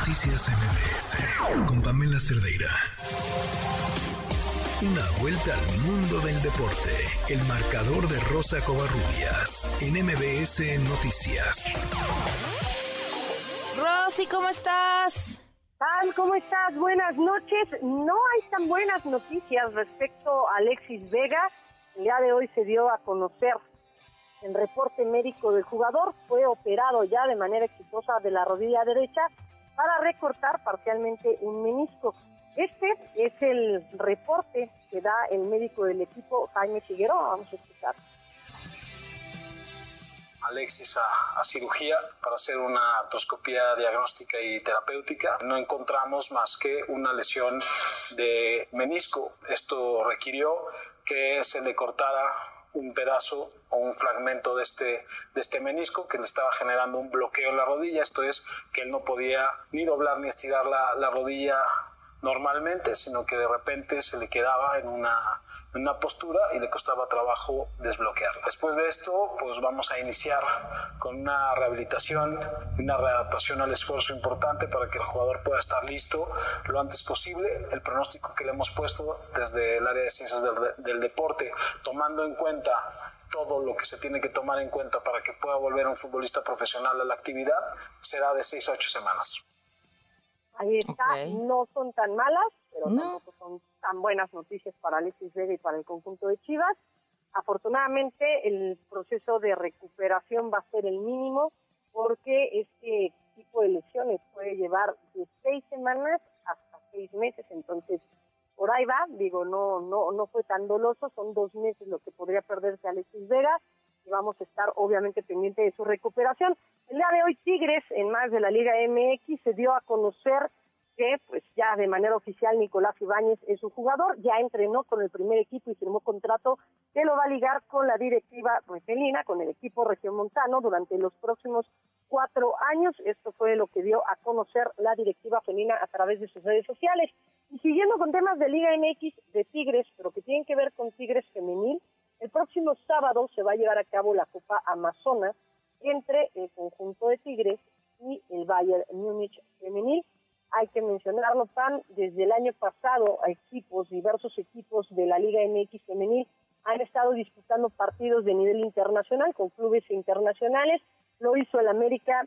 Noticias MBS con Pamela Cerdeira. Una vuelta al mundo del deporte. El marcador de Rosa Covarrubias en MBS Noticias. Rosy, ¿cómo estás? Pam, ¿cómo estás? Buenas noches. No hay tan buenas noticias respecto a Alexis Vega. El día de hoy se dio a conocer el reporte médico del jugador. Fue operado ya de manera exitosa de la rodilla derecha para recortar parcialmente un menisco. Este es el reporte que da el médico del equipo, Jaime Figueroa. Vamos a escuchar. Alexis a, cirugía para hacer una artroscopía diagnóstica y terapéutica. No encontramos más que una lesión de menisco. Esto requirió que se le cortara un pedazo o un fragmento de este, de este menisco que le estaba generando un bloqueo en la rodilla. Esto es que él no podía ni doblar ni estirar la, la rodilla normalmente, sino que de repente se le quedaba en una, una postura y le costaba trabajo desbloquearla. Después de esto, pues vamos a iniciar con una rehabilitación, una readaptación al esfuerzo importante para que el jugador pueda estar listo lo antes posible. El pronóstico que le hemos puesto desde el área de ciencias del, del deporte, tomando en cuenta todo lo que se tiene que tomar en cuenta para que pueda volver un futbolista profesional a la actividad será de seis a ocho semanas. Ahí está, no son tan malas, pero tampoco son tan buenas noticias para Alexis Vega y para el conjunto de Chivas. Afortunadamente, el proceso de recuperación va a ser el mínimo porque este tipo de lesiones puede llevar de seis semanas hasta seis meses, entonces por ahí va, digo, no, no, no fue tan doloso, son dos meses lo que podría perderse Alexis Vega y vamos a estar obviamente pendiente de su recuperación. El día de hoy Tigres, en más de la Liga MX, se dio a conocer que pues ya de manera oficial Nicolás Ibáñez es su jugador, ya entrenó con el primer equipo y firmó contrato que lo va a ligar con la directiva regelina, con el equipo regiomontano durante los próximos cuatro años. Esto fue lo que dio a conocer la directiva felina a través de sus redes sociales. Y siguiendo con temas de Liga MX de Tigres, pero que tienen que ver con Tigres femenil, el próximo sábado se va a llevar a cabo la Copa Amazonas entre el conjunto de Tigres y el Bayern Múnich femenil. Hay que mencionarlo, Pan, desde el año pasado equipos, diversos equipos de la Liga MX femenil han estado disputando partidos de nivel internacional con clubes internacionales. Lo hizo el América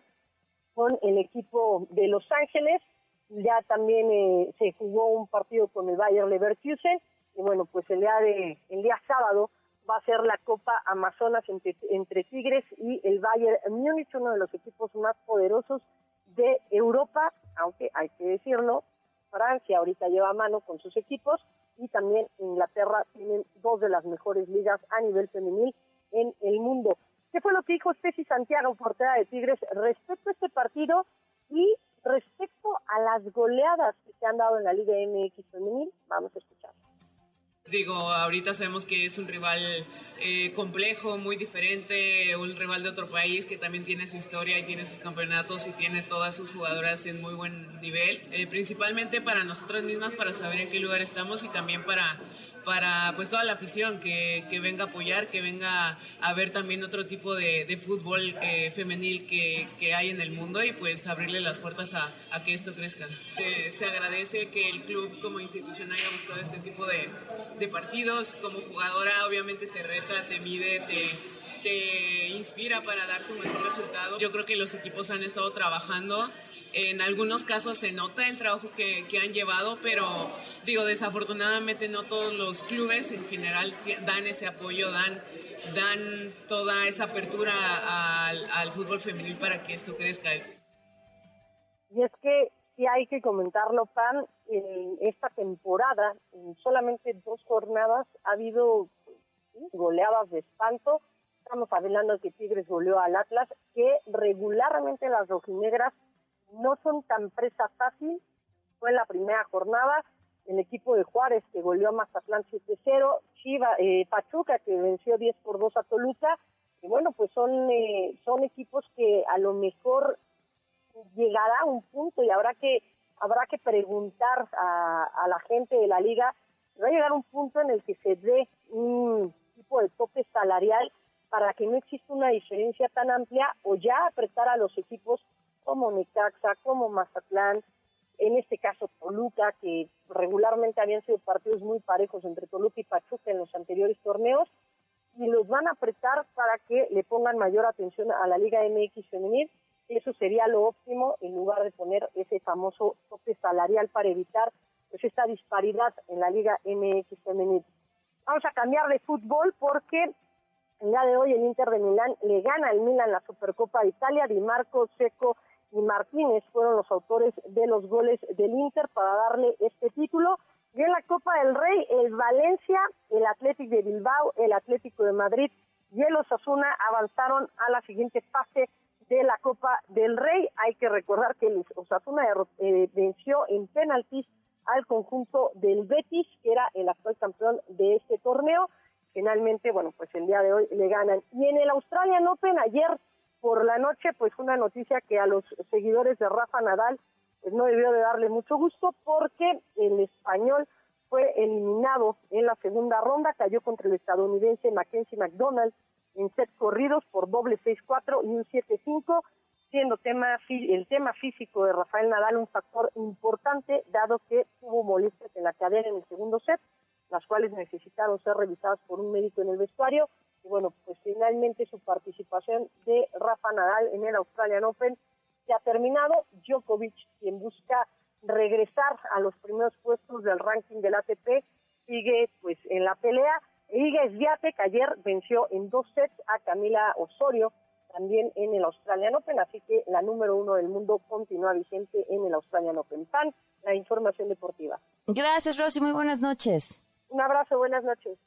con el equipo de Los Ángeles, ya también eh, se jugó un partido con el Bayern Leverkusen y bueno, pues el día de el día sábado va a ser la Copa Amazonas entre, Tigres y el Bayern Múnich, uno de los equipos más poderosos de Europa, aunque hay que decirlo, Francia ahorita lleva mano con sus equipos y también Inglaterra tienen dos de las mejores ligas a nivel femenil en el mundo. ¿Qué fue lo que dijo Ceci Santiago, portera de Tigres, respecto a este partido y respecto a las goleadas que se han dado en la Liga MX femenil? Vamos a escuchar. Digo, ahorita sabemos que es un rival eh, complejo, muy diferente, un rival de otro país que también tiene su historia y tiene sus campeonatos y tiene todas sus jugadoras en muy buen nivel, eh, principalmente para nosotras mismas, para saber en qué lugar estamos y también para para pues toda la afición que, que, venga a apoyar, que venga a ver también otro tipo de, de fútbol eh, femenil que, que, hay en el mundo y pues abrirle las puertas a, a que esto crezca. se agradece que el club como institución haya buscado este tipo de, de partidos. Como jugadora obviamente te reta, te mide, te, te inspira para dar tu mejor resultado. Yo creo que los equipos han estado trabajando en algunos casos se nota el trabajo que, que, han llevado, pero digo, desafortunadamente no todos los clubes en general dan ese apoyo, dan, dan toda esa apertura al, fútbol femenil para que esto crezca. Y es que sí hay que comentarlo, Pan, en esta temporada, en solamente dos jornadas, ha habido goleadas de espanto. Estamos hablando de que Tigres goleó al Atlas, que regularmente las rojinegras no son tan presa fácil. Fue en la primera jornada el equipo de Juárez que goleó a Mazatlán 7-0, Chiva, eh, Pachuca que venció 10 por 2 a Toluca. Y bueno, pues son, eh, son equipos que a lo mejor llegará a un punto y habrá que habrá que preguntar a la gente de la liga, va a llegar un punto en el que se dé un tipo de tope salarial para que no exista una diferencia tan amplia o ya apretar a los equipos como Necaxa, como Mazatlán, en este caso Toluca, que regularmente habían sido partidos muy parejos entre Toluca y Pachuca en los anteriores torneos, y los van a apretar para que le pongan mayor atención a la Liga MX femenil. Eso sería lo óptimo en lugar de poner ese famoso tope salarial para evitar pues, esta disparidad en la Liga MX femenil. Vamos a cambiar de fútbol porque el día de hoy el Inter de Milán le gana al Milan la Supercopa de Italia. Di Marco, Seco y Martínez fueron los autores de los goles del Inter para darle este título. Y en la Copa del Rey, el Valencia, el Atlético de Bilbao, el Atlético de Madrid y el Osasuna avanzaron a la siguiente fase de la Copa del Rey. Hay que recordar que el Osasuna eh, venció en penaltis al conjunto del Betis, que era el actual campeón de este torneo. Finalmente, bueno, pues el día de hoy le ganan. Y en el Australian Open ayer por la noche, pues una noticia que a los seguidores de Rafa Nadal pues no debió de darle mucho gusto porque el español fue eliminado en la segunda ronda, cayó contra el estadounidense Mackenzie McDonald en set corridos por doble 6-4 y un 7-5, siendo tema, el tema físico de Rafael Nadal un factor importante, dado que tuvo molestias en la cadera en el segundo set, las cuales necesitaron ser revisadas por un médico en el vestuario. Y bueno, pues finalmente su participación de Rafa Nadal en el Australian Open se ha terminado. Djokovic, quien busca regresar a los primeros puestos del ranking del ATP, sigue pues en la pelea. Iga Swiatek ayer venció en dos sets a Camila Osorio, también en el Australian Open, así que la número uno del mundo continúa vigente en el Australian Open. Pan, la información deportiva. Gracias, Rosy. Muy buenas noches. Un abrazo, buenas noches.